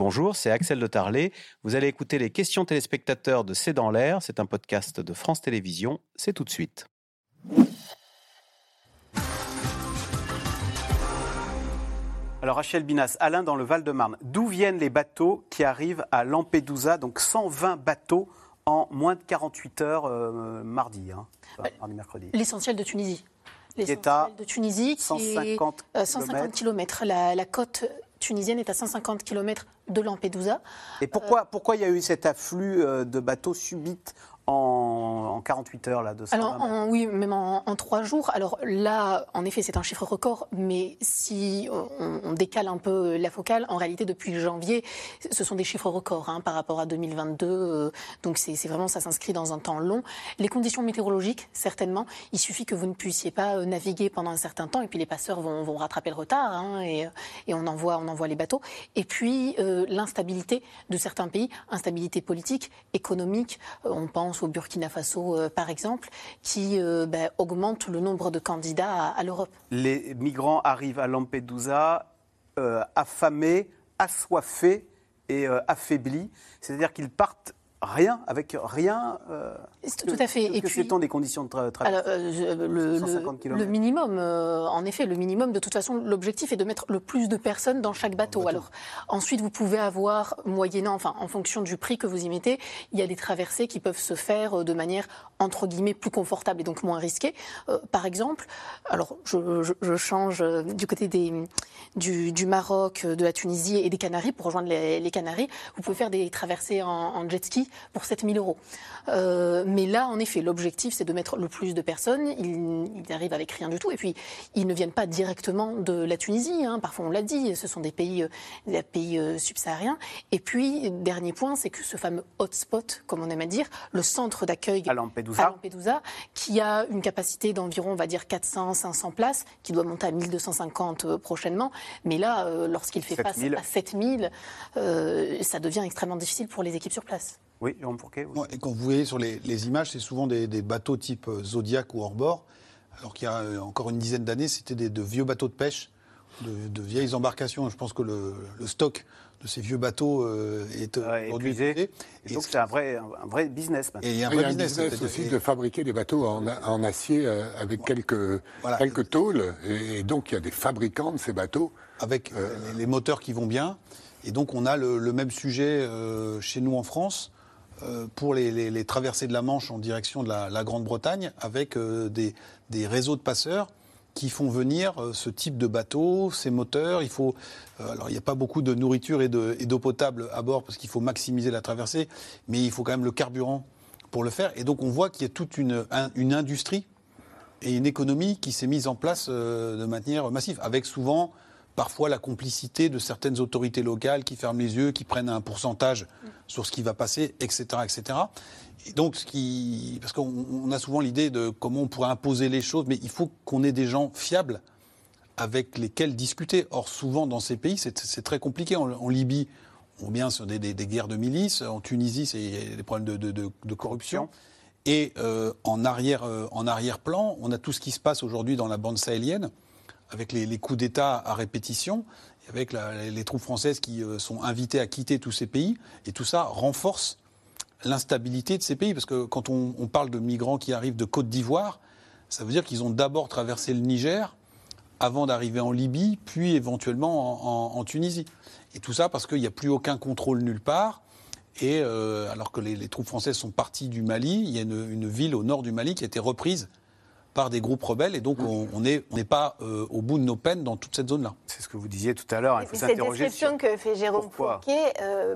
Bonjour, c'est Axel de Tarlet. Vous allez écouter les questions téléspectateurs de C'est dans l'air. C'est un podcast de France Télévisions. C'est tout de suite. Alors Rachel Binas, Alain dans le Val-de-Marne, d'où viennent les bateaux qui arrivent à Lampedusa? Donc 120 bateaux en moins de 48 heures euh, mardi, hein, mardi, mercredi. L'essentiel de Tunisie. L'essentiel de Tunisie, qui 150 est 150 km. La, la côte tunisienne est à 150 km de Lampedusa. Et pourquoi, pourquoi il y a eu cet afflux euh, de bateaux subite en, 48 heures là, de Alors, oui, même en, trois jours. Alors là, en effet, c'est un chiffre record, mais si on, décale un peu la focale, en réalité, depuis janvier, ce sont des chiffres records hein, par rapport à 2022. Euh, donc c'est vraiment, ça s'inscrit dans un temps long. Les conditions météorologiques, certainement. Il suffit que vous ne puissiez pas euh, naviguer pendant un certain temps, et puis les passeurs vont, vont rattraper le retard, hein, et, et, on, envoie, on envoie les bateaux. Et puis euh, l'instabilité de certains pays, instabilité politique, économique. On pense au Burkina Faso, euh, par exemple, qui euh, ben, augmente le nombre de candidats à, l'Europe. Les migrants arrivent à Lampedusa euh, affamés, assoiffés et affaiblis. C'est-à-dire qu'ils partent rien, avec rien. Euh, tout à fait. Et puis, des conditions de travail euh, le, le, minimum, euh, en effet, le minimum. De toute façon, l'objectif est de mettre le plus de personnes dans chaque bateau. Alors, ensuite, vous pouvez avoir, moyennant, enfin, en fonction du prix que vous y mettez, il y a des traversées qui peuvent se faire de manière entre guillemets plus confortable et donc moins risquée. par exemple, alors je, change du côté des, du, Maroc, de la Tunisie et des Canaries pour rejoindre les, Canaries. Vous pouvez faire des traversées en, en jet ski pour 7000 euros. Euh, mais là, en effet, l'objectif, c'est de mettre le plus de personnes. Ils, arrivent avec rien du tout. Et puis, ils ne viennent pas directement de la Tunisie. Hein. Parfois, on l'a dit, ce sont des pays, euh, des pays euh, subsahariens. Et puis, dernier point, c'est que ce fameux hotspot, comme on aime à dire, le centre d'accueil à Lampedusa. qui a une capacité d'environ, on va dire, 400, 500 places, qui doit monter à 1250 prochainement. Mais là, lorsqu'il fait face à 7000, ça devient extrêmement difficile pour les équipes sur place. Oui, Jérôme Fourquet. et quand vous voyez sur les, images, c'est souvent des, bateaux type euh, Zodiac ou hors-bord, alors qu'il y a euh, encore une dizaine d'années, c'était de vieux bateaux de pêche, de, vieilles embarcations. Je pense que le, stock de ces vieux bateaux euh, est aujourd'hui épuisé. Et, donc c'est un vrai, un vrai business maintenant. Et il y a un vrai business, aussi de fabriquer des bateaux en, acier avec quelques, quelques tôles. Et, donc il y a des fabricants de ces bateaux. Avec les, moteurs qui vont bien. Et donc on a le, le même sujet chez nous en France euh, pour les, traversées de la Manche en direction de la, Grande-Bretagne avec euh, des, réseaux de passeurs qui font venir euh, ce type de bateau, ces moteurs. Il faut, alors il n'y a pas beaucoup de nourriture et d'eau potable à bord parce qu'il faut maximiser la traversée, mais il faut quand même le carburant pour le faire. Et donc on voit qu'il y a toute une, industrie et une économie qui s'est mise en place de manière massive, avec souvent parfois la complicité de certaines autorités locales qui ferment les yeux, qui prennent un pourcentage sur ce qui va passer, etc., etc. Et donc, ce qui, parce qu'on a souvent l'idée de comment on pourrait imposer les choses, mais il faut qu'on ait des gens fiables avec lesquels discuter. Or, souvent dans ces pays, c'est très compliqué. En, Libye, voit bien sur des, guerres de milices. En Tunisie, c'est des problèmes de, corruption. Et euh, en arrière-plan, en arrière on a tout ce qui se passe aujourd'hui dans la bande sahélienne avec les, coups d'État à répétition, avec les troupes françaises qui euh, sont invitées à quitter tous ces pays, et tout ça renforce l'instabilité de ces pays, parce que quand on, parle de migrants qui arrivent de Côte d'Ivoire, ça veut dire qu'ils ont d'abord traversé le Niger avant d'arriver en Libye, puis éventuellement en, Tunisie. Et tout ça parce qu'il n'y a plus aucun contrôle nulle part. Et euh, alors que les, troupes françaises sont parties du Mali, il y a une, une, ville au nord du Mali qui a été reprise par des groupes rebelles et donc on n'est on pas euh, au bout de nos peines dans toute cette zone-là. C'est ce que vous disiez tout à l'heure. Il faut s'interroger. Cette description que fait Jérôme Fouquet euh,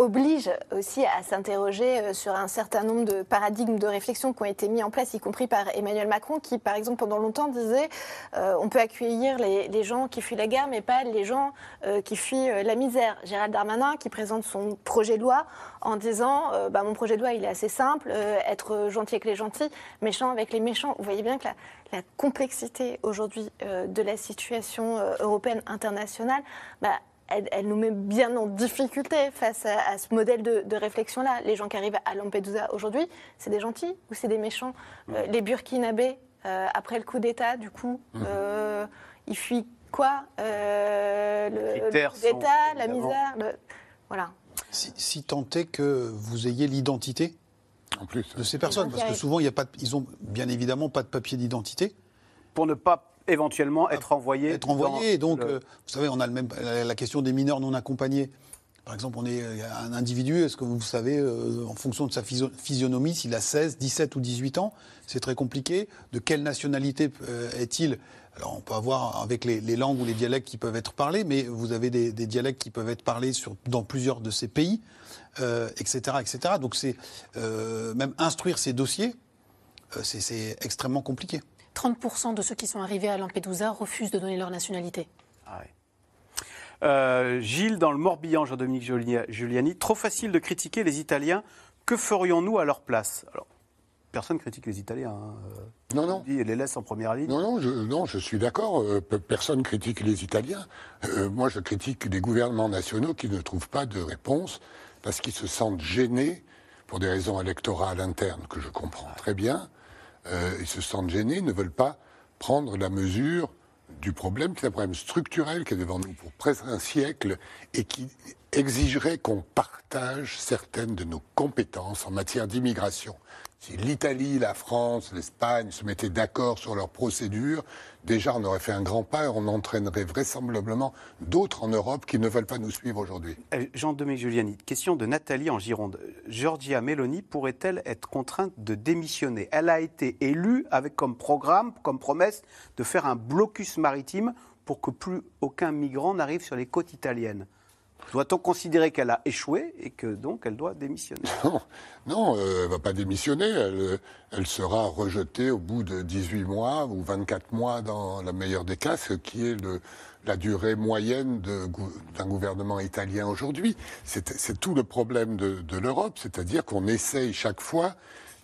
oblige aussi à s'interroger euh, sur un certain nombre de paradigmes de réflexion qui ont été mis en place, y compris par Emmanuel Macron, qui, par exemple, pendant longtemps disait euh, on peut accueillir les, gens qui fuient la guerre, mais pas les gens euh, qui fuient la misère. Gérald Darmanin, qui présente son projet de loi en disant bah, mon projet de loi, il est assez simple, être gentil avec les gentils, méchant avec les méchants. Vous voyez bien que la, complexité aujourd'hui de la situation européenne internationale, bah, elle, nous met bien en difficulté face à, ce modèle de, réflexion-là. Les gens qui arrivent à Lampedusa aujourd'hui, c'est des gentils ou c'est des méchants euh, Les Burkinabés, euh, après le coup d'État, du coup, mmh. euh, ils fuient quoi d'État, la misère, voilà. Si, si tant est que vous ayez l'identité en plus de ces personnes, parce que souvent y a pas, ils ont bien évidemment pas de papier d'identité. Pour ne pas éventuellement ah, être envoyés. Être envoyés. Donc, euh, vous savez, on a le même, la question des mineurs non accompagnés. Par exemple, on est un individu, est-ce que vous savez, euh, en fonction de sa physionomie, s'il a 16, 17 ou 18 ans C'est très compliqué. De quelle nationalité euh, est-il? Alors, on peut avoir avec les, langues ou les dialectes qui peuvent être parlés, mais vous avez des, dialectes qui peuvent être parlés sur, dans plusieurs de ces pays, etc., etc. Donc, c'est même instruire ces dossiers, c'est extrêmement compliqué. 30% de ceux qui sont arrivés à Lampedusa refusent de donner leur nationalité. Ah euh, Gilles, dans le Morbihan, Jean-Dominique Giuliani, trop facile de critiquer les Italiens. Que ferions-nous à leur place? Alors, Personne critique les Italiens. Hein. Non, non. Et les laisse en première ligne. Non, non, je, non, je suis d'accord. Euh, personne critique les Italiens. Euh, moi, je critique des gouvernements nationaux qui ne trouvent pas de réponse parce qu'ils se sentent gênés pour des raisons électorales internes que je comprends très bien. Euh, ils se sentent gênés, ne veulent pas prendre la mesure du problème, qui est un problème structurel qui est devant nous pour presque un siècle et qui exigerait qu'on partage certaines de nos compétences en matière d'immigration. Si l'Italie, la France, l'Espagne se mettaient d'accord sur leurs procédures, déjà on aurait fait un grand pas et on entraînerait vraisemblablement d'autres en Europe qui ne veulent pas nous suivre aujourd'hui. Euh, Jean-Dominique Giuliani, question de Nathalie en Gironde. Georgia Meloni pourrait-elle être contrainte de démissionner? Elle a été élue avec comme programme, comme promesse, de faire un blocus maritime pour que plus aucun migrant n'arrive sur les côtes italiennes. Doit-on considérer qu'elle a échoué et que donc elle doit démissionner? Non, euh, elle ne va pas démissionner. Elle, sera rejetée au bout de 18 mois ou 24 mois dans la meilleure des cas, ce qui est la durée moyenne d'un gouvernement italien aujourd'hui. C'est tout le problème de, l'Europe, c'est-à-dire qu'on essaye chaque fois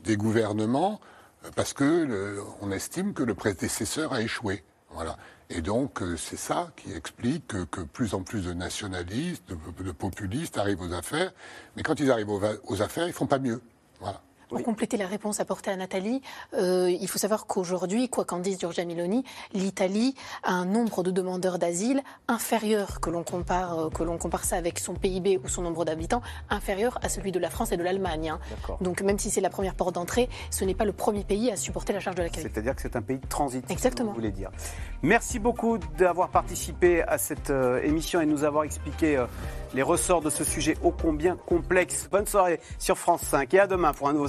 des gouvernements euh, parce que on estime que le prédécesseur a échoué. Voilà. Et donc, euh, c'est ça qui explique que, plus en plus de nationalistes, de, populistes arrivent aux affaires. Mais quand ils arrivent aux, aux affaires, ils font pas mieux. Voilà. Pour compléter la réponse apportée à Nathalie, euh, il faut savoir qu'aujourd'hui, quoi qu'en dise Giorgia Miloni, l'Italie a un nombre de demandeurs d'asile inférieur, que l'on compare, euh, que l'on compare ça avec son PIB ou son nombre d'habitants, inférieur à celui de la France et de l'Allemagne. Hein. Donc même si c'est la première porte d'entrée, ce n'est pas le premier pays à supporter la charge de l'accueil. C'est-à-dire que c'est un pays de transit. Exactement. Vous voulez dire. Merci beaucoup d'avoir participé à cette euh, émission et nous avoir expliqué les ressorts de ce sujet ô combien complexe. Bonne soirée sur France 5 et à demain pour un nouveau